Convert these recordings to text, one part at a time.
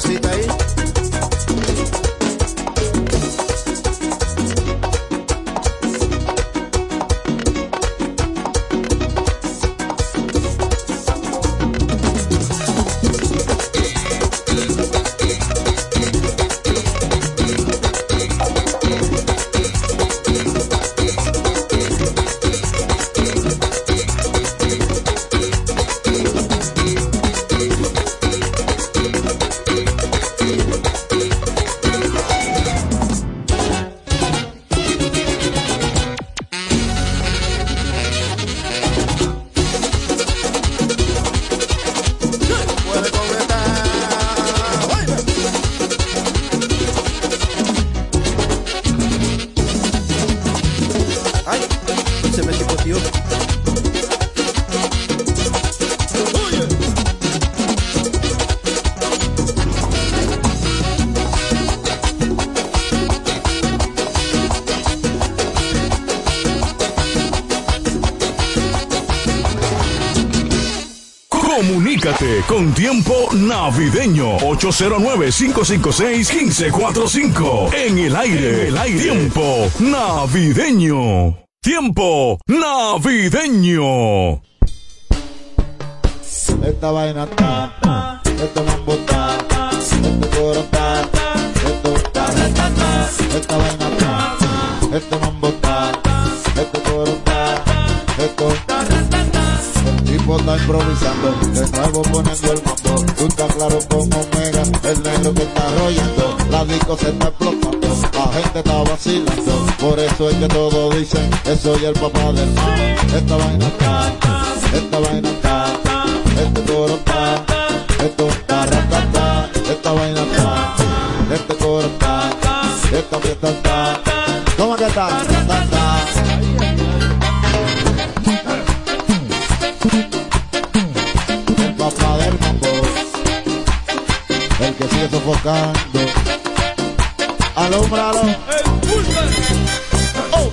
cosita ahí. Tiempo navideño 809-556-1545 en el aire, el aire. Tiempo navideño. Tiempo navideño. Esta vaina está, se está explotando, la gente está vacilando, por eso es que todos dicen, que soy el papá del mal, esta vaina está, esta vaina está, este coro está, esto está, ratata, esta vaina está, este coro está, esta fiesta está, ¿cómo que está? El papá del mambo, el que sigue sofocando, alumbralo. Oh.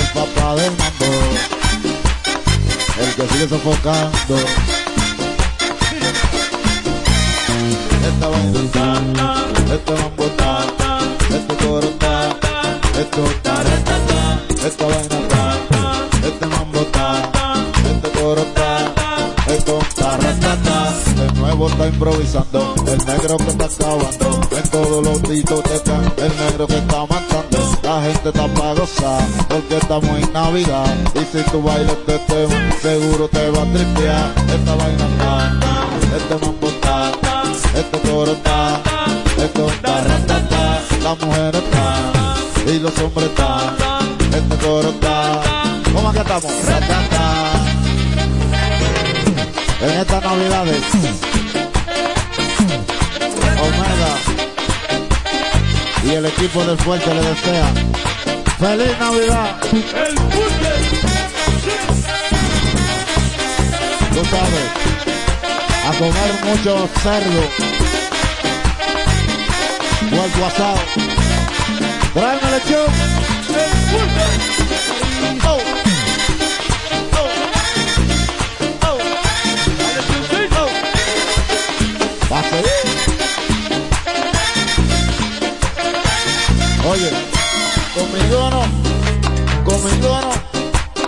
El papá del mambo, el que sigue sofocando. Negro que está acabando, en todos los están, el negro que está matando, la gente está para gozar, porque estamos en Navidad, y si tú bailas este tema, seguro te va a tripear, esta vaina está, este mambo está, este coro está, esto está, la mujer está, y los hombres están, este coro está, ¿cómo que estamos? En estas navidades, Y el equipo del fuerte le desea feliz Navidad. Tú sabes, a comer mucho cerdo, vuelto asado. Tráeme lechón. Oh. Oh. Oh. Va a Oye, conmigo no, conmigo no,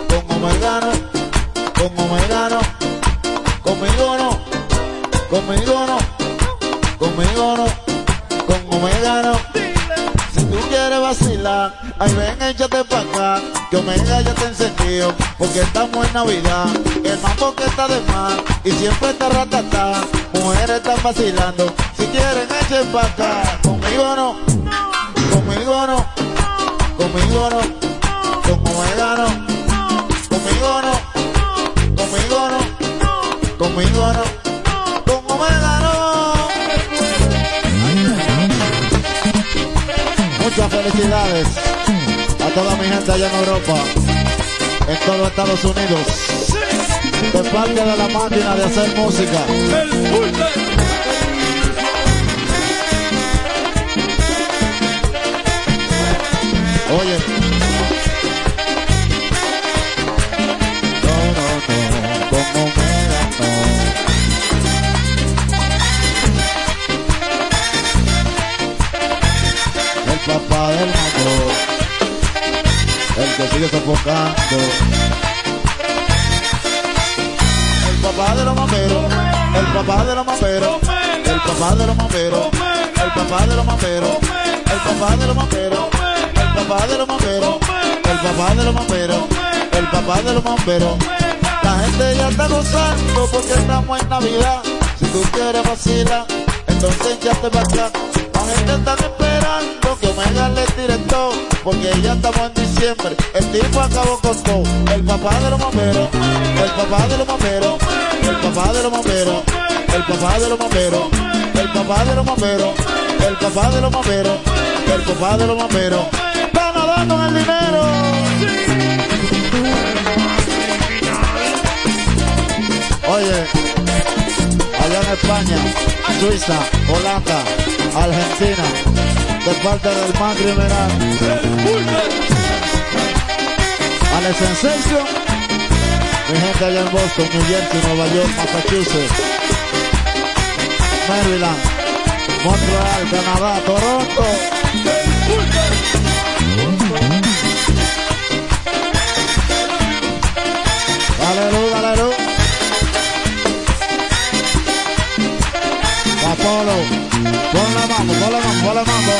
con Omegano, con Omegano, conmigo no, conmigo no, conmigo no, con Omegano. Si tú quieres vacilar, ay ven, échate pa' acá, que Omega ya te encendido, porque estamos en Navidad, el mambo que está de más, y siempre está ratata, mujeres están vacilando, si quieren echen pa' acá, conmigo no, conmigo no, conmigo no, con Omega no, conmigo no, conmigo no, conmigo no, con Omega no. Muchas felicidades a toda mi gente allá en Europa, en todo Estados Unidos, de parte de la máquina de hacer música. Oye. No, no, no, como. El papá del mago, el que sigue sofocando. El papá de los mameros, el papá de los mameros, el papá de los mameros, el papá de los mameros, el papá de los mameros papá de los maperos, el papá de los maperos, el papá de los maperos. La gente ya está gozando porque estamos en Navidad. Si tú quieres vacilar, entonces ya te acá. La gente está esperando que Omega le tire todo, porque ya estamos en diciembre. El tipo acabó con todo. El papá de los bomberos, el papá de los bomberos, el papá de los bomberos, el papá de los bomberos, el papá de los bomberos, el papá de los bomberos, el papá de los bomberos. Suiza, Holanda, Argentina, de parte del más criminal. Alex Sensation, mi gente allá en Boston, New Nueva York, Massachusetts, Maryland, Montreal, Canadá, Toronto. Dale Apolo, pon la mano, pon la mano,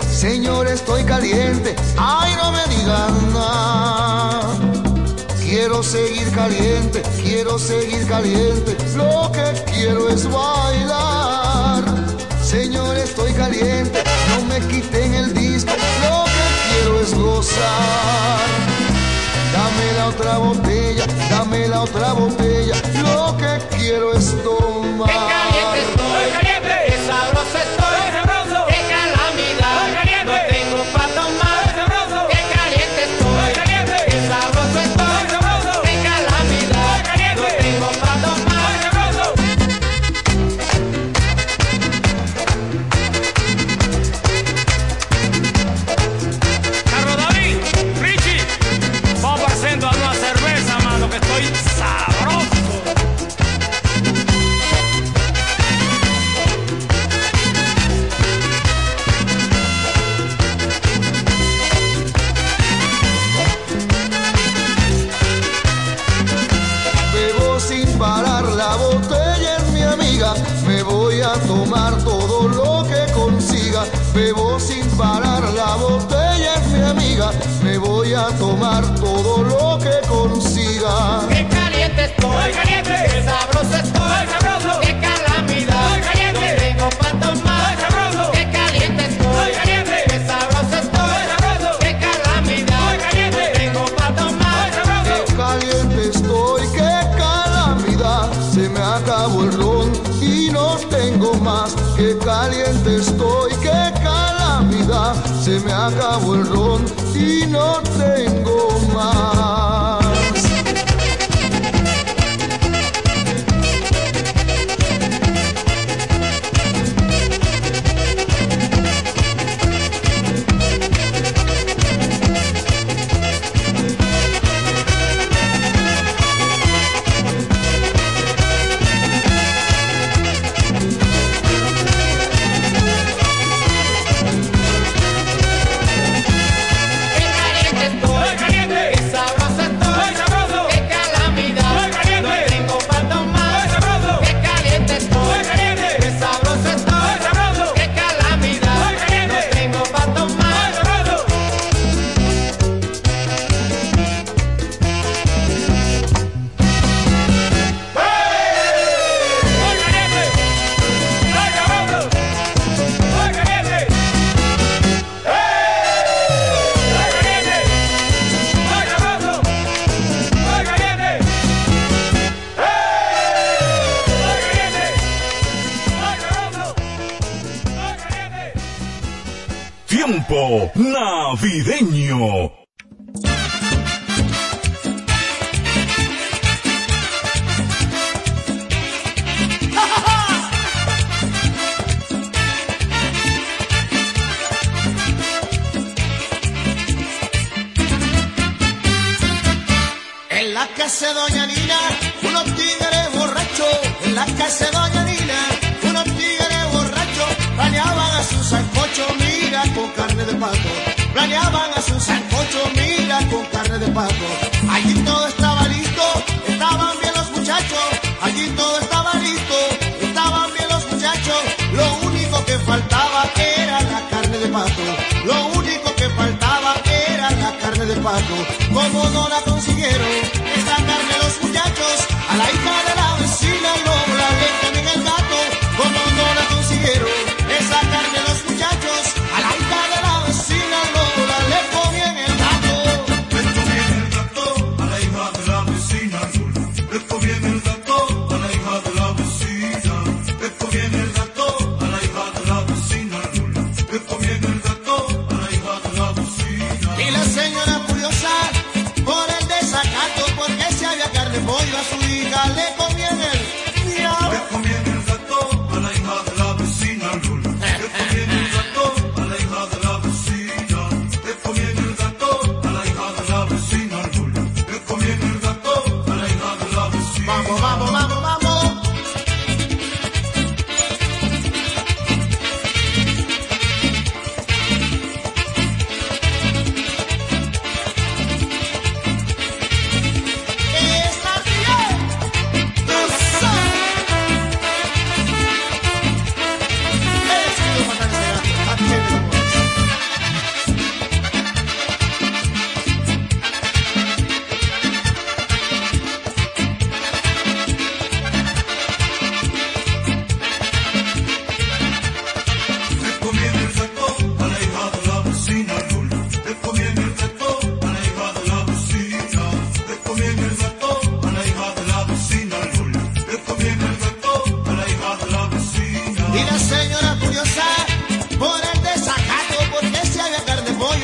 Señor, estoy caliente. Ay, no me digan nada. Quiero seguir caliente, quiero seguir caliente. Lo que quiero es bailar. Señor, estoy caliente, no me quiten el disco. Lo que quiero es gozar. Dame la otra botella, dame la otra botella. Lo que quiero es tomar. qué caliente estoy, Estoy caliente. sabroso estoy,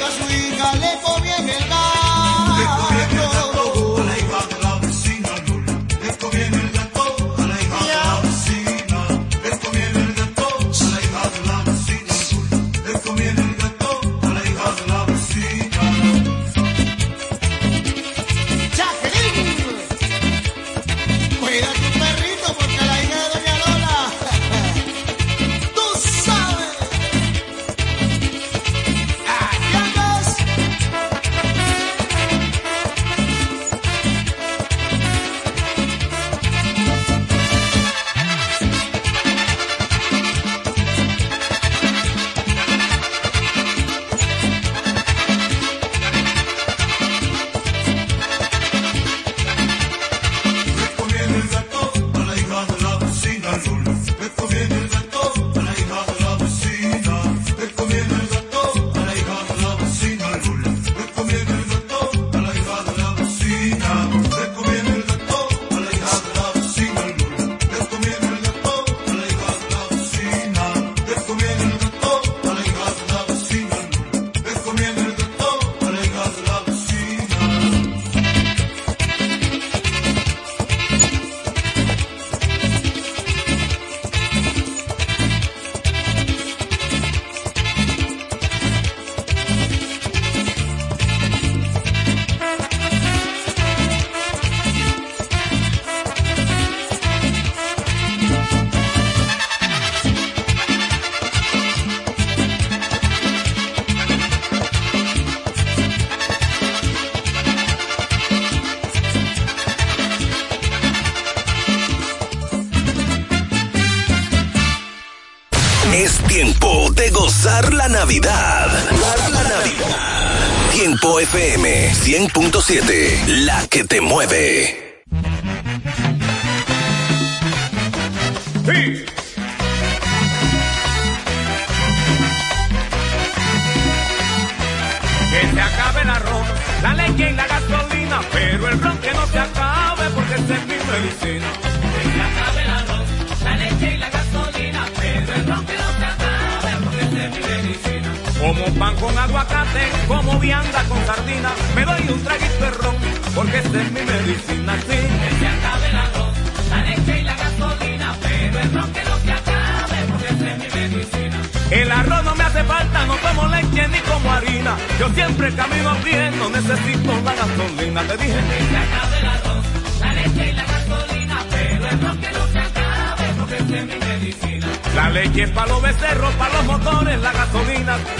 a su hija Navidad. La Navidad. Tiempo FM 100.7, la que te mueve.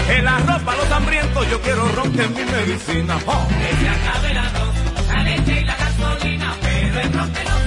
El arroz para los hambrientos, yo quiero ron que es mi medicina. Oh. Es la la leche y la gasolina, pero el ron que no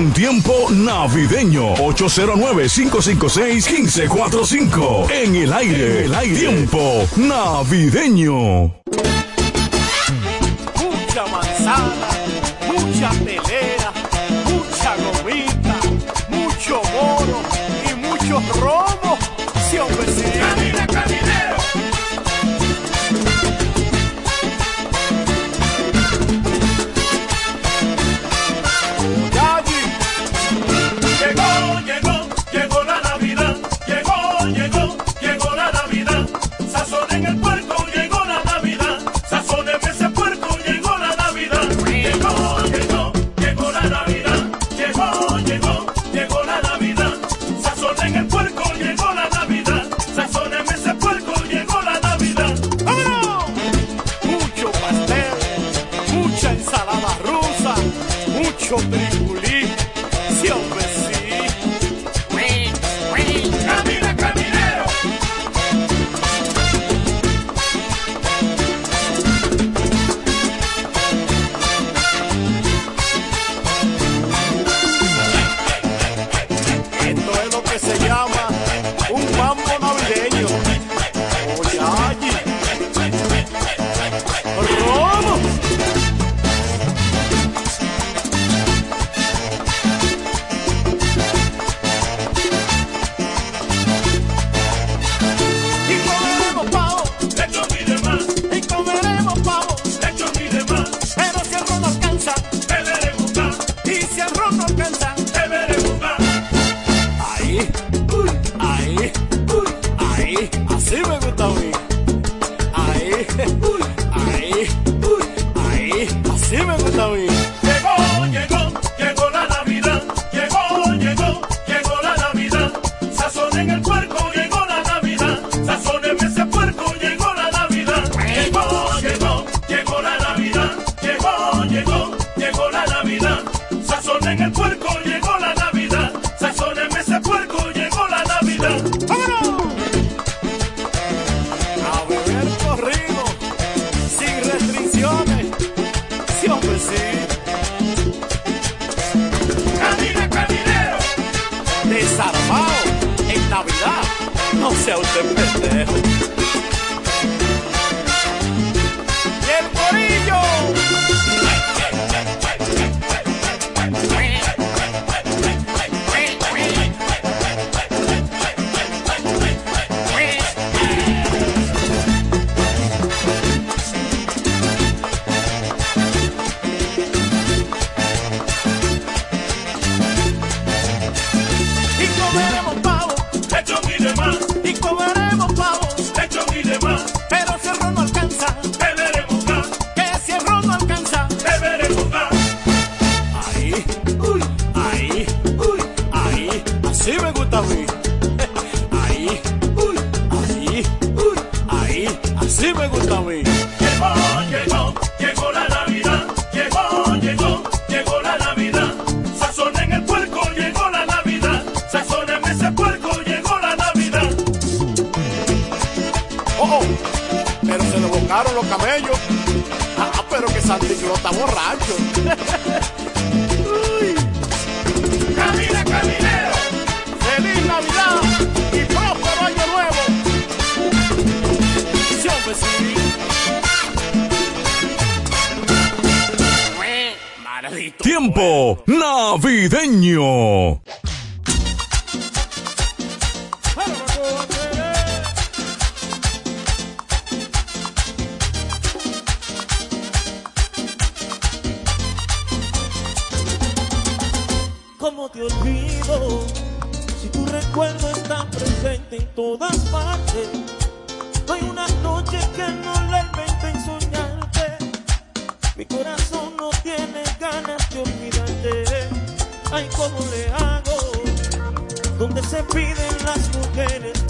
con tiempo navideño. 809-556-1545. En el aire, en el aire. Tiempo navideño. los camellos. Ah, pero que Santiclo está borracho. Uy. Camina, caminero. Feliz Navidad y próspero año nuevo. Sí. Tiempo navideño. recuerdo está presente en todas partes. Hay una noche que no la invente en soñarte. Mi corazón no tiene ganas de olvidarte. Ay, ¿cómo le hago? Donde se piden las mujeres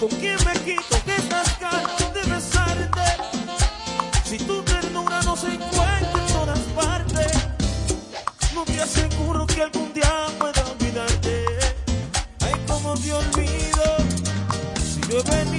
¿Con quién me quito de estas ganas de besarte? Si tu ternura no se encuentra en todas partes, no te aseguro que algún día pueda olvidarte. Ay, como te olvido, si yo he venido.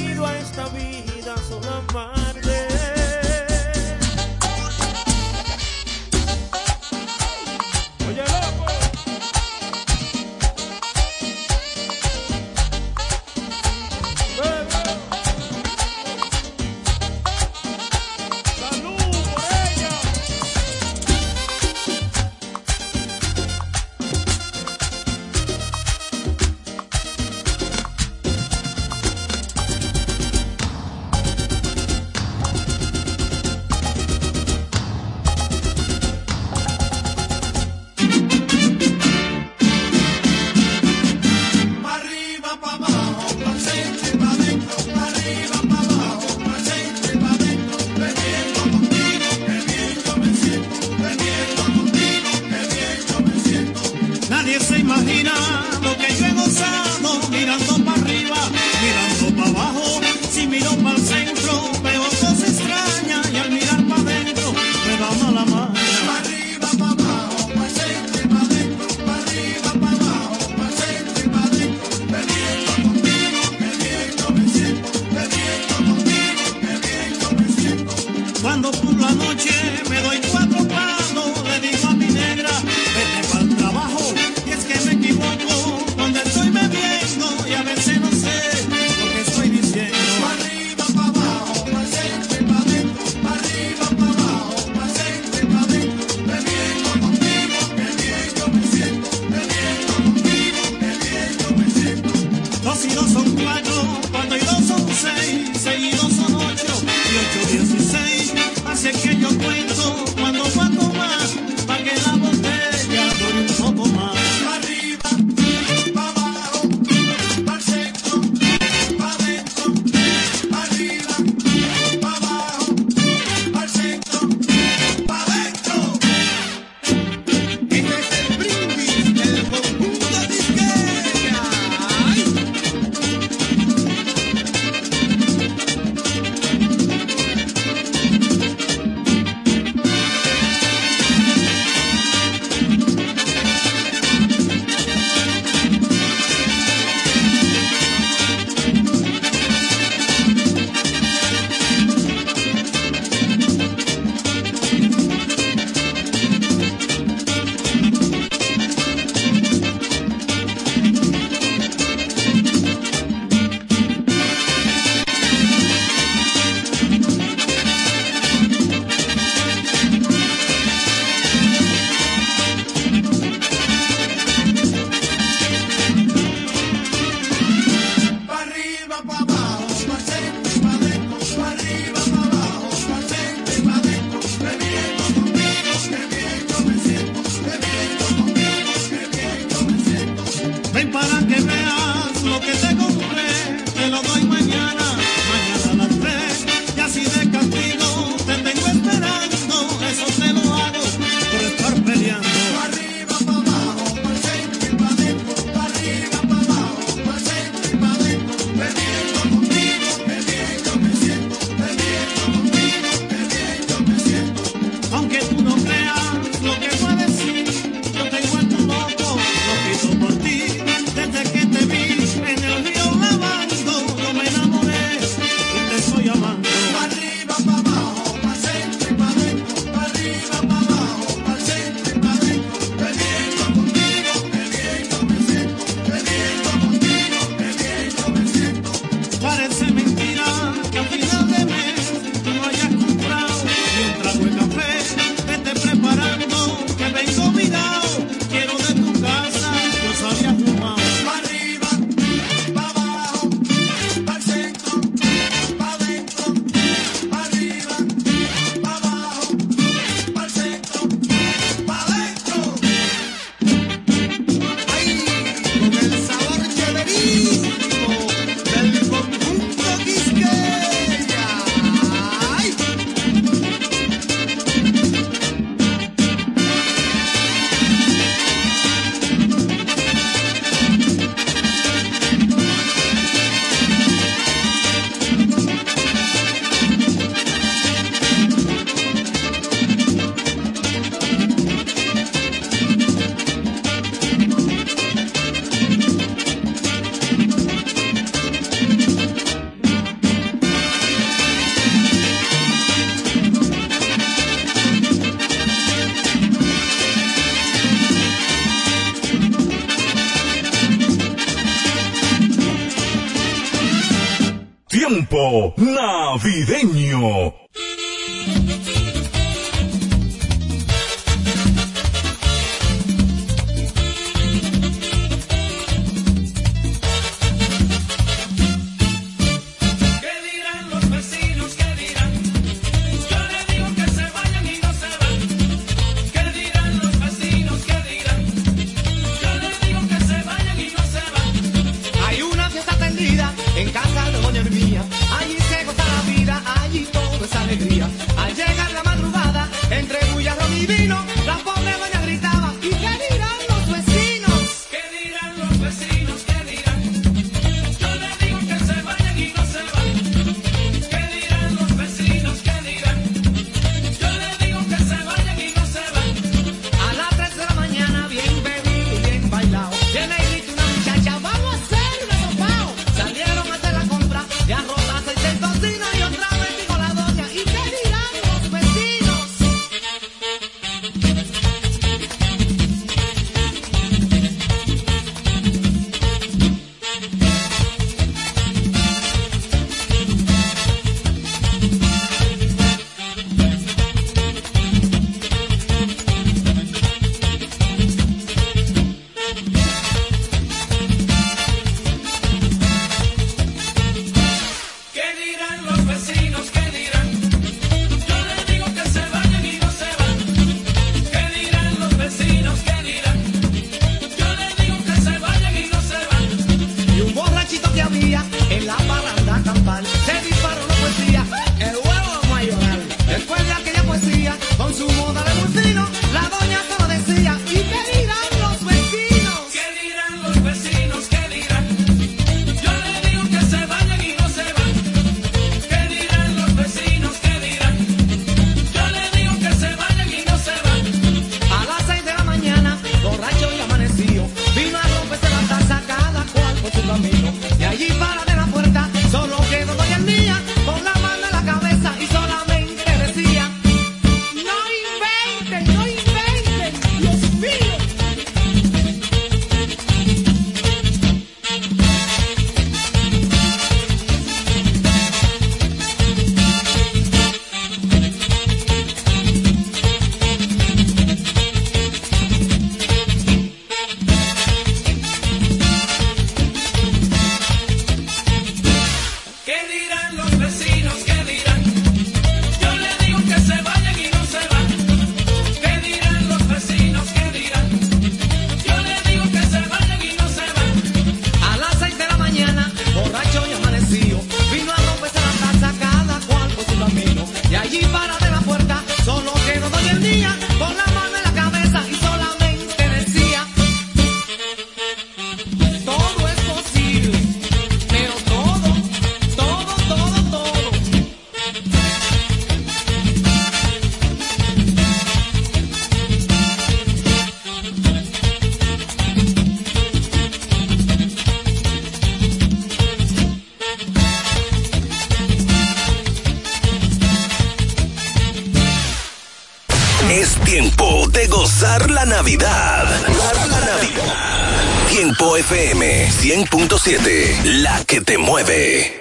Navidad. Tiempo de gozar la Navidad. La Navidad. Tiempo FM 100.7, la que te mueve.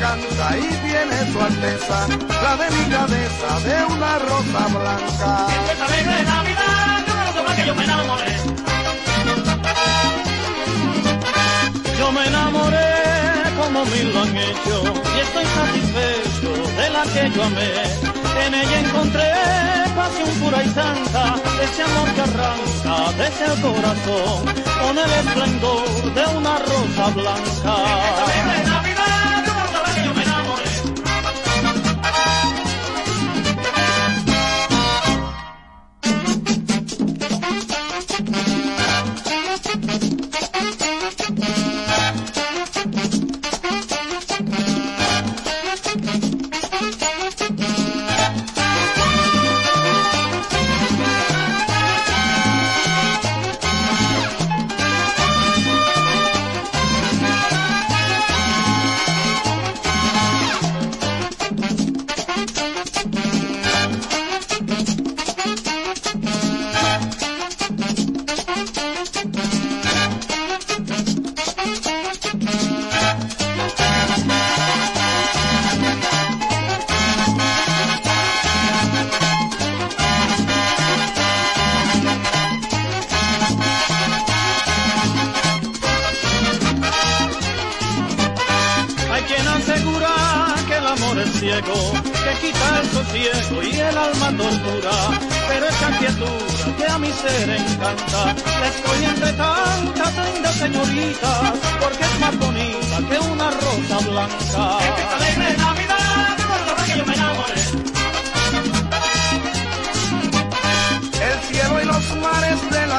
canta y tiene su alteza, la delicadeza de una rosa blanca. El de Navidad, yo que yo me enamoré. Yo me enamoré como mil lo han hecho y estoy satisfecho de la que yo amé. En ella encontré pasión pura y santa, ese amor que arranca desde el corazón con el esplendor de una rosa blanca.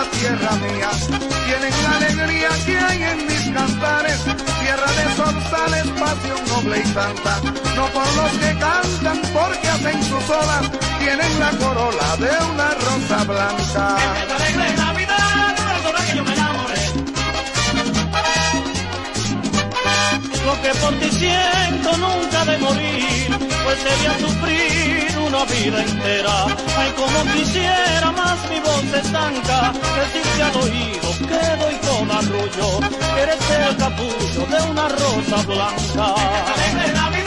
tierra mía. Tienen la alegría que hay en mis cantares, tierra de zorzales, pasión noble y santa. No por los que cantan, porque hacen sus olas, tienen la corola de una rosa blanca. Lo que por ti siento nunca de morir pues sería sufrir una vida entera. Ay, como quisiera más mi voz se estanca, decirte al oído que doy todo arrullo, eres el capullo de una rosa blanca.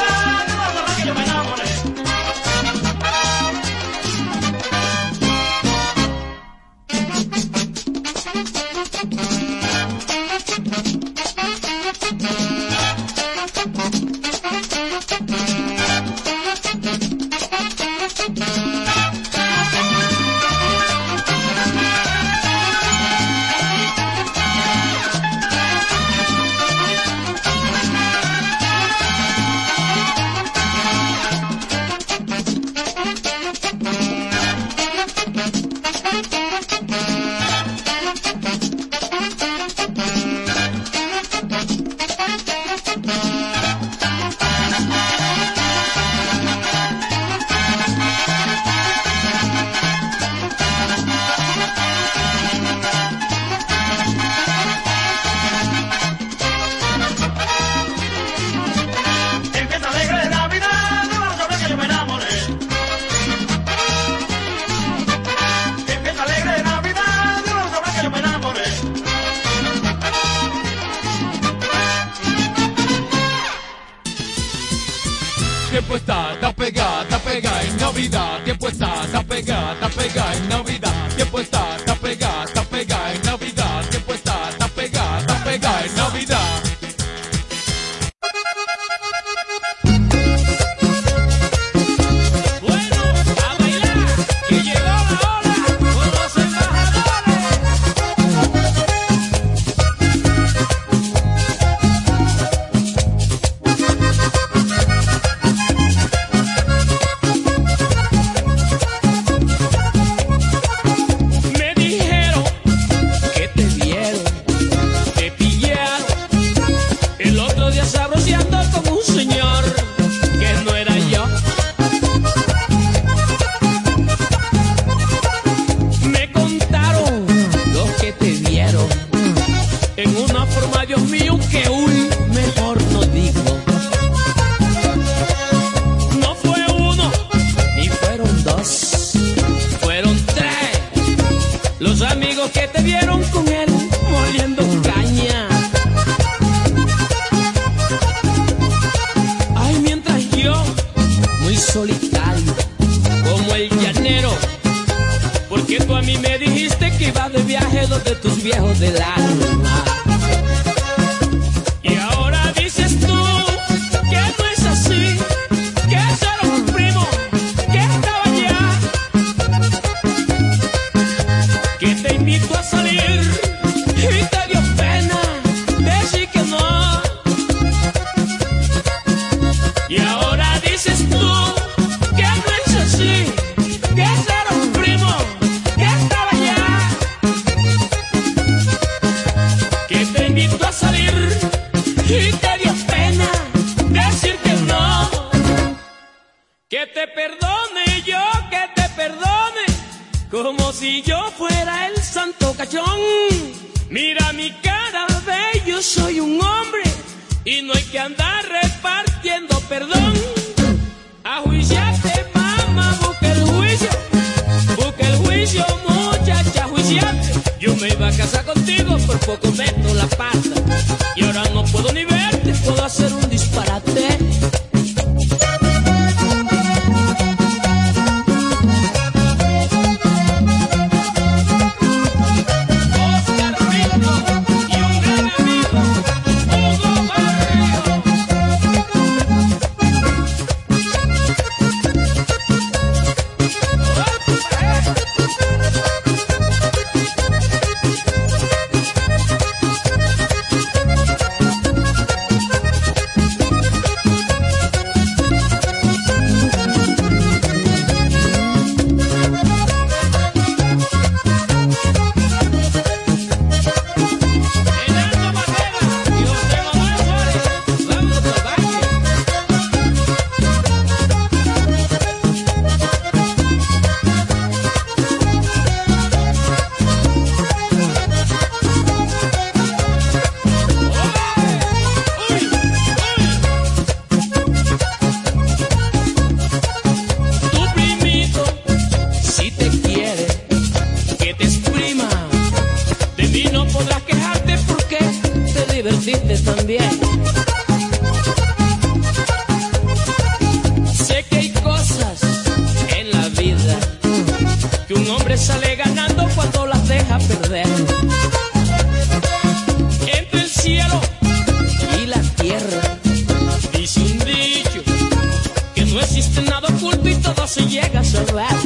todo se llega a cerrar.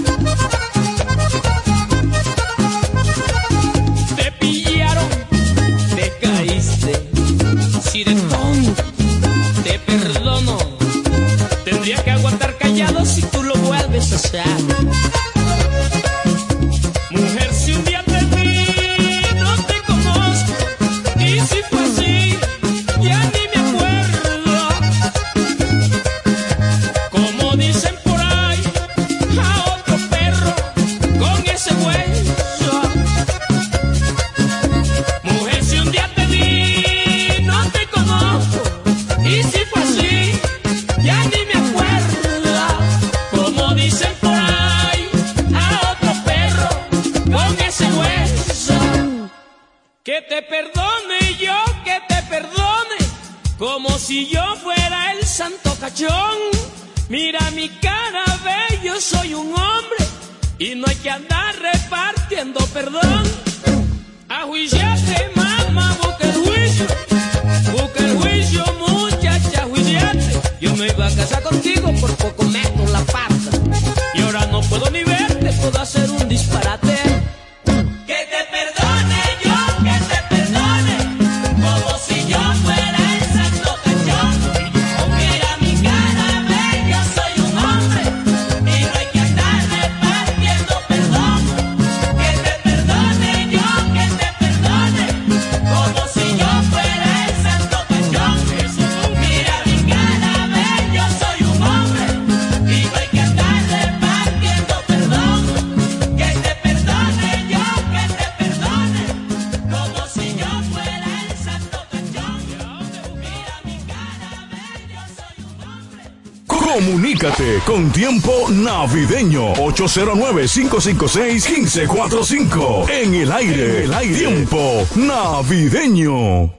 Te pillaron, te caíste. Si de ton, te perdono, tendría que aguantar callado si tú lo vuelves a hacer. con tiempo navideño. 809-556-1545. En el aire, el aire. Tiempo navideño.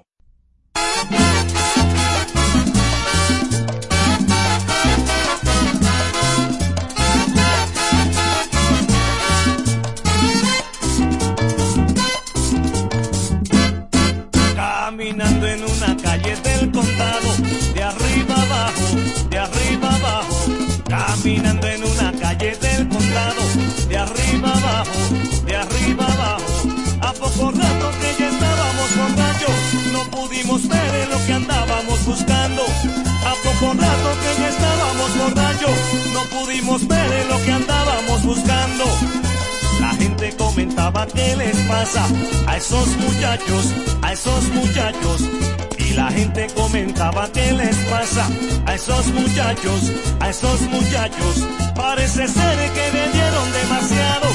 a esos muchachos, parece ser que vendieron demasiado.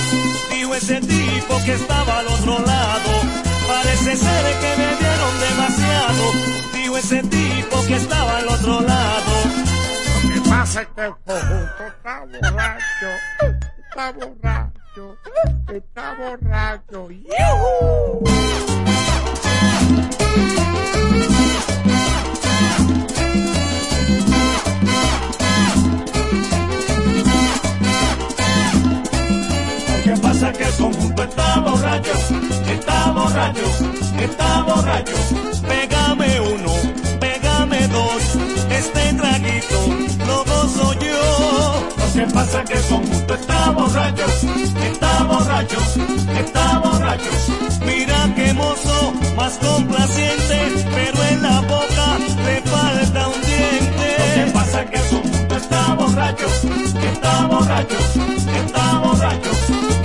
Dijo ese tipo que estaba al otro lado, parece ser que vendieron demasiado. Dijo ese tipo que estaba al otro lado. Lo que pasa es que el conjunto está borracho, está borracho, está borracho. ¡Yuhu! conjunto está borracho, está borracho, está borracho. Pégame uno, pégame dos, este traguito lo gozo yo. Lo que pasa que el conjunto está borracho, está borracho, está borracho. Mira qué mozo, más complaciente, pero en la boca le falta un diente. Lo que pasa que el conjunto está borracho, está borracho, está borracho.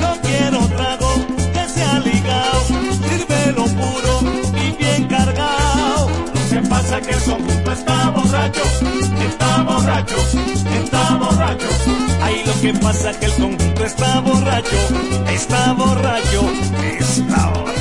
piensa que son punto está borracho, está borracho, está borracho. Ahí lo que pasa que el conjunto está borracho, está borracho, está borracho.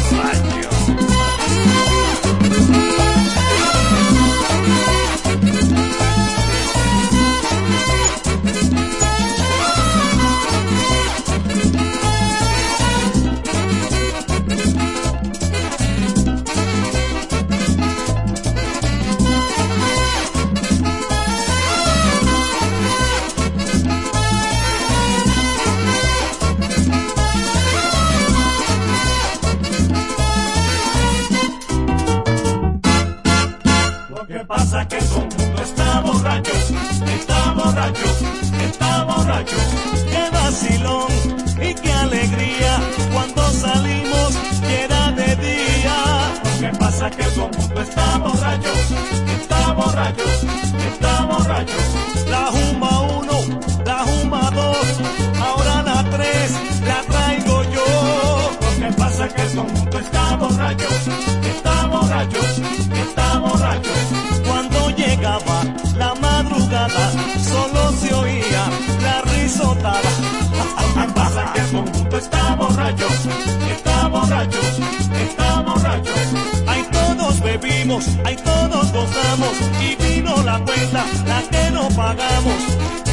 Ahí todos gozamos y vino la cuenta, la que no pagamos.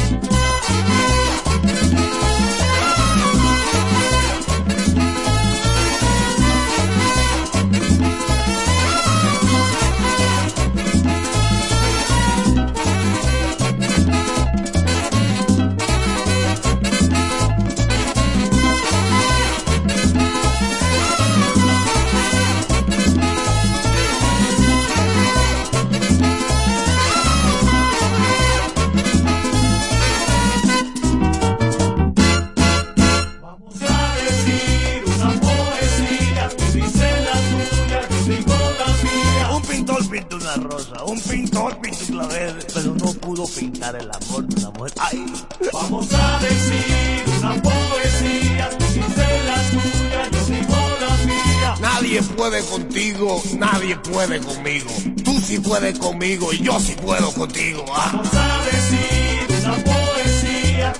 Nadie puede conmigo. Tú sí puedes conmigo y yo sí puedo contigo. Ah. Vamos a decir una poesía,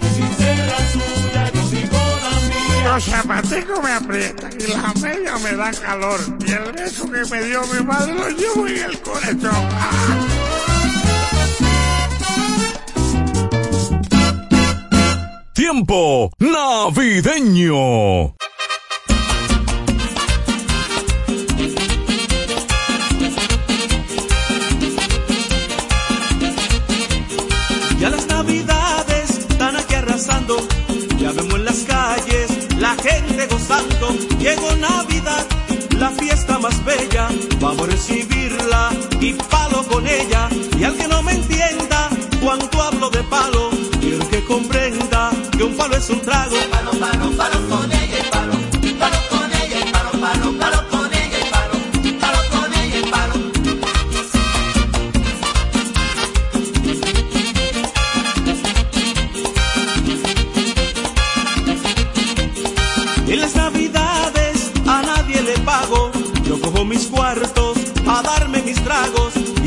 la tuya, yo digo la mía. Los zapaticos me aprietan y las medias me dan calor. Y el beso que me dio mi madre lo llevo en el corazón. ¡Ah! Tiempo navideño. Ya vemos en las calles la gente gozando. Llegó Navidad, la fiesta más bella, vamos a recibirla y palo con ella. Y al que no me entienda cuando hablo de palo, quiero que comprenda que un palo es un trago. Palo, palo, palo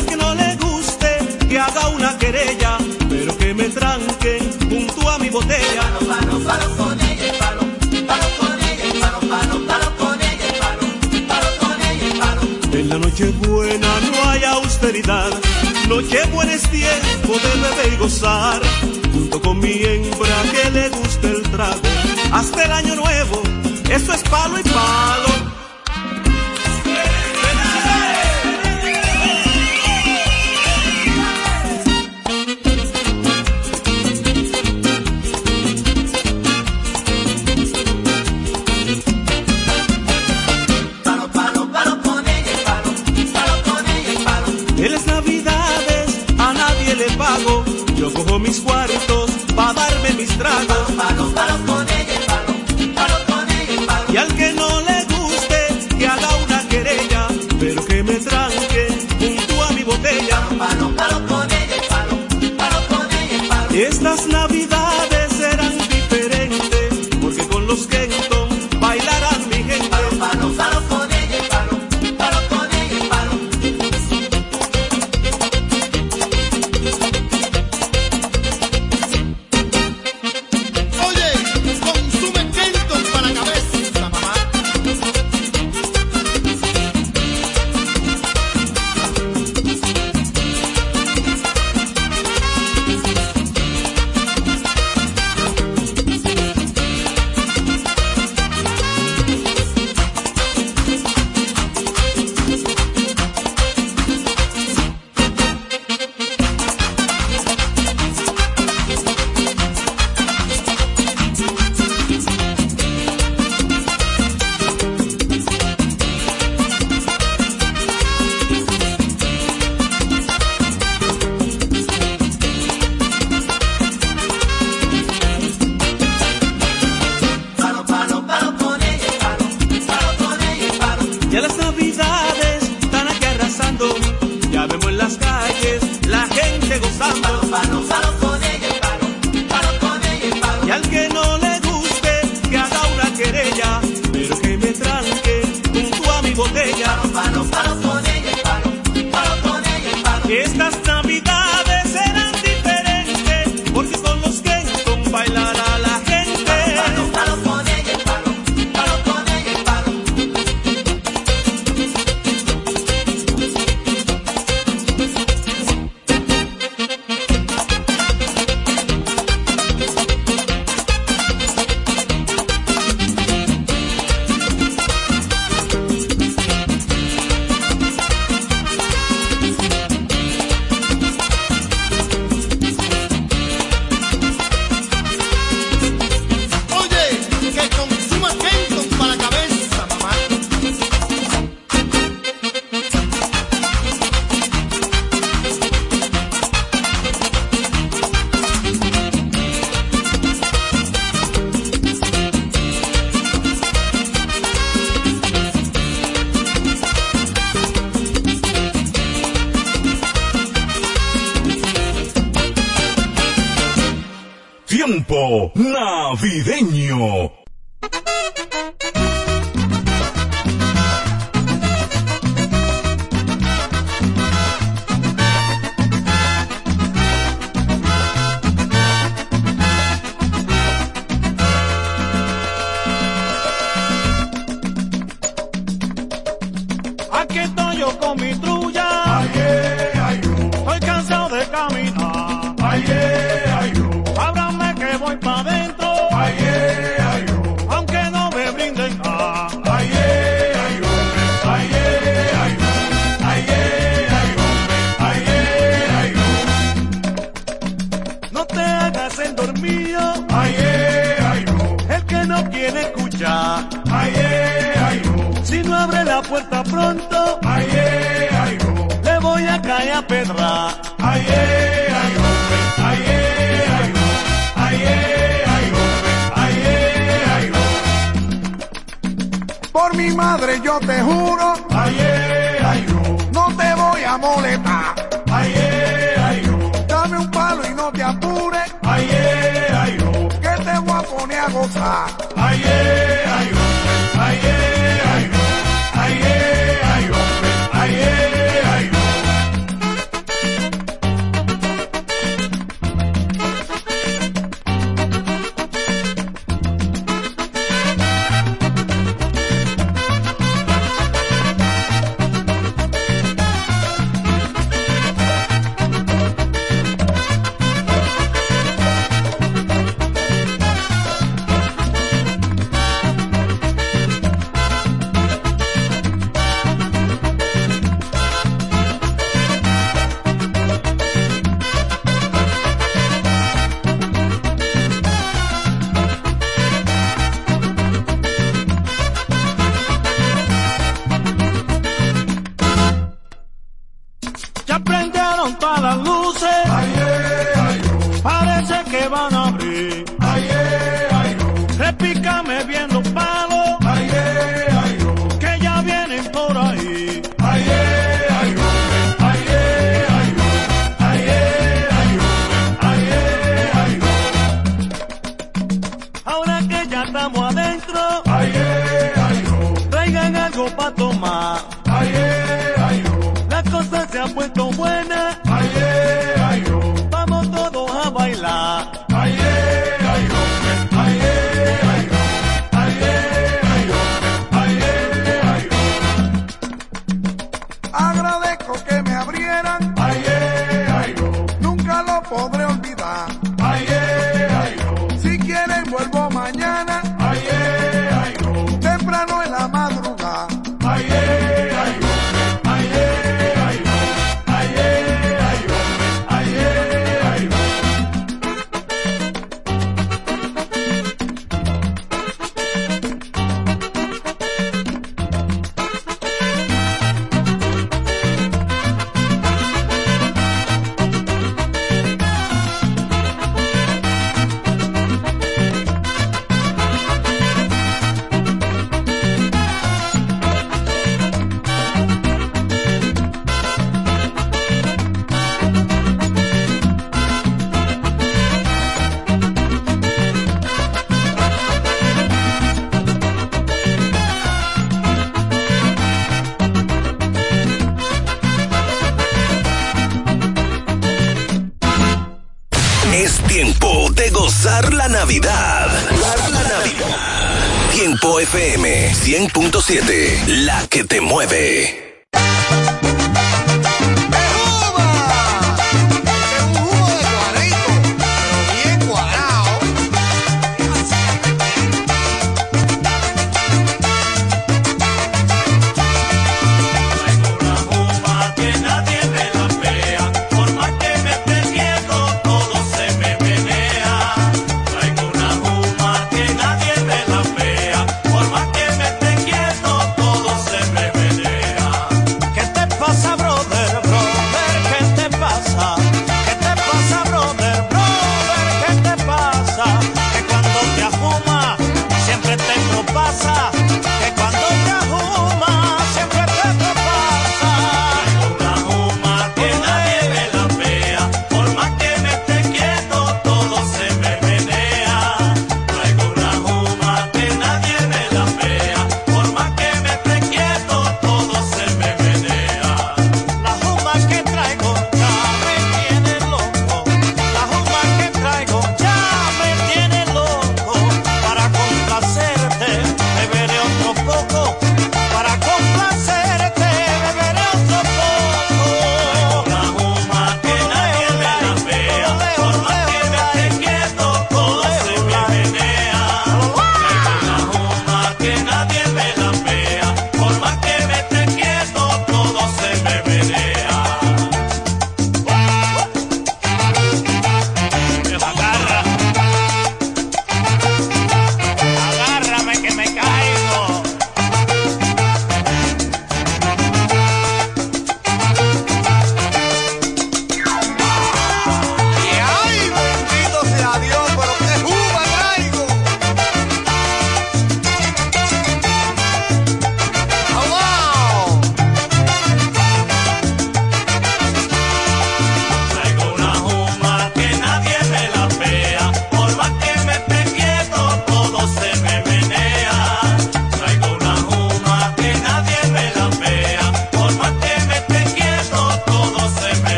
al que no le guste que haga una querella, pero que me tranquen junto a mi botella. Palo, palo, palo con ella y palo, palo con ella y palo, palo, palo con ella y palo, palo con ella y palo. En la noche buena no hay austeridad, noche buena es tiempo de beber y gozar, junto con mi hembra que le gusta el trago, hasta el año nuevo, eso es palo y palo. Darme pedra. Ay, eh, ay, hombre, ay, eh, ay, eh, eh, Por mi madre yo te juro FM 100.7, la que te mueve.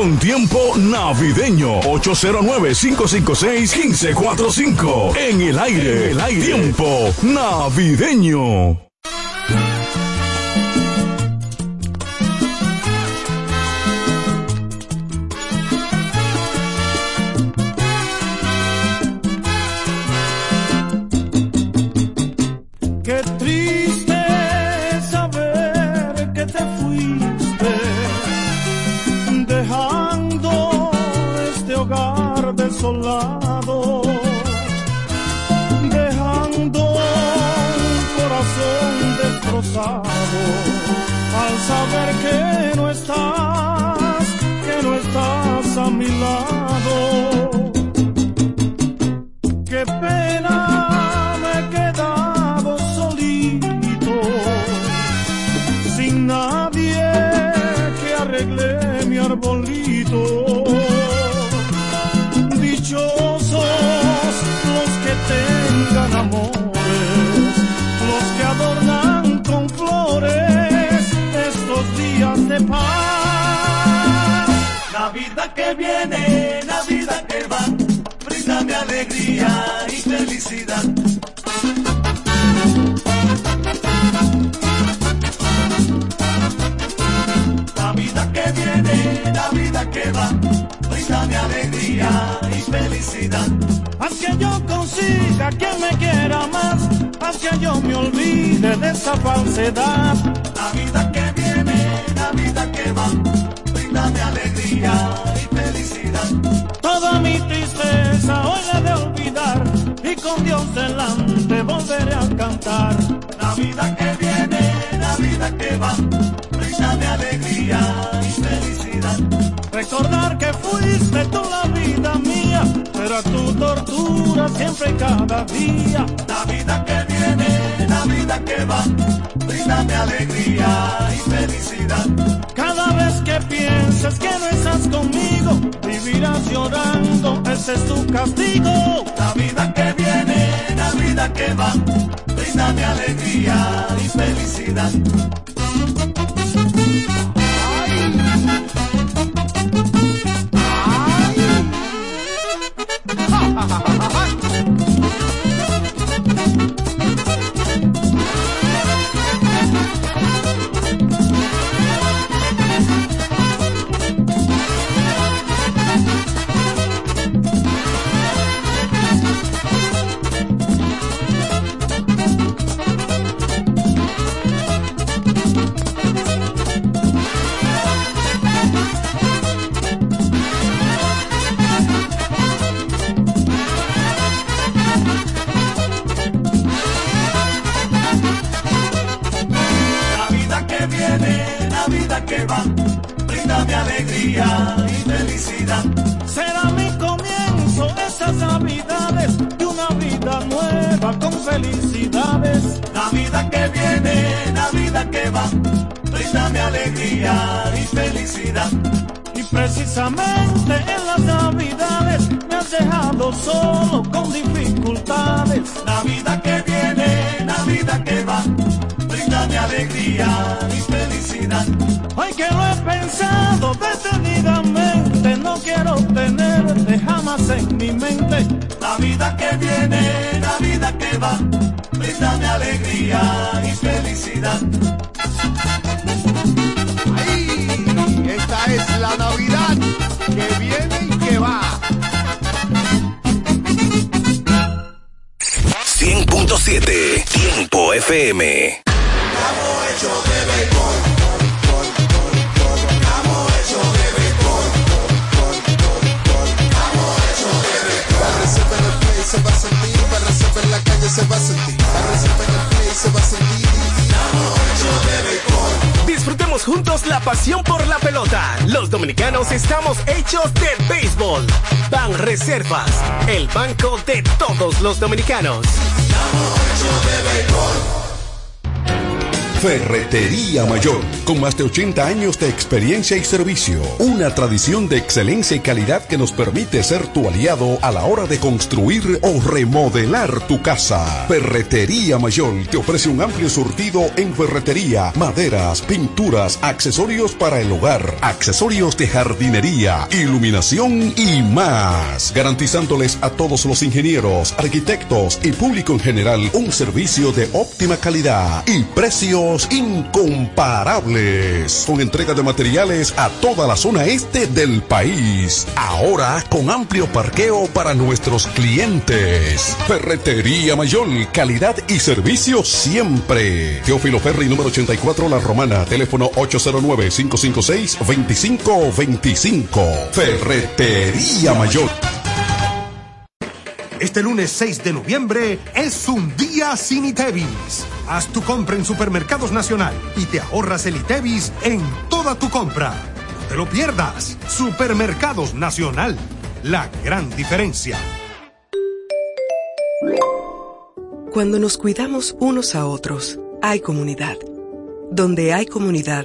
con tiempo navideño. 809-556-1545. En el aire, el aire. Tiempo navideño. Bríndame alegría y felicidad. Los dominicanos. Ferretería Mayor, con más de 80 años de experiencia y servicio. Una tradición de excelencia y calidad que nos permite ser tu aliado a la hora de construir o remodelar tu casa. Ferretería Mayor te ofrece un amplio surtido en ferretería, maderas, pinturas, accesorios para el hogar, accesorios de jardinería, iluminación y más. Garantizándoles a todos los ingenieros, arquitectos y público en general un servicio de óptima calidad y precios incomparables. Con entrega de materiales a toda la zona este del país. Ahora con amplio parqueo para nuestros clientes. Ferretería Mayor, calidad y servicio siempre. Teófilo Ferri número 84 La Romana, teléfono 809-556-2525. Ferretería Mayor. Este lunes 6 de noviembre es un día sin ITEVIS. Haz tu compra en Supermercados Nacional y te ahorras el ITEVIS en toda tu compra. No te lo pierdas. Supermercados Nacional. La gran diferencia. Cuando nos cuidamos unos a otros, hay comunidad. Donde hay comunidad,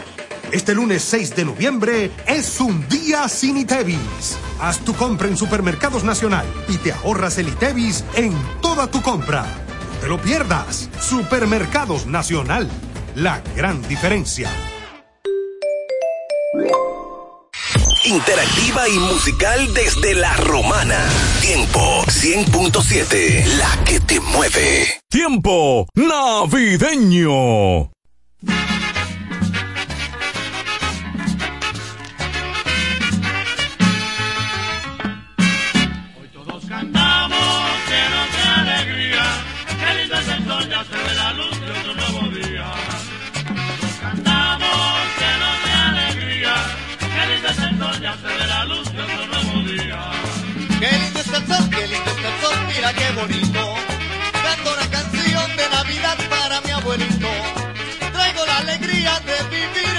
Este lunes 6 de noviembre es un día sin ITEVIS. Haz tu compra en Supermercados Nacional y te ahorras el ITEVIS en toda tu compra. No te lo pierdas. Supermercados Nacional. La gran diferencia. Interactiva y musical desde la romana. Tiempo 100.7, la que te mueve. Tiempo navideño. mira qué bonito, canto una canción de Navidad para mi abuelito, traigo la alegría de vivir.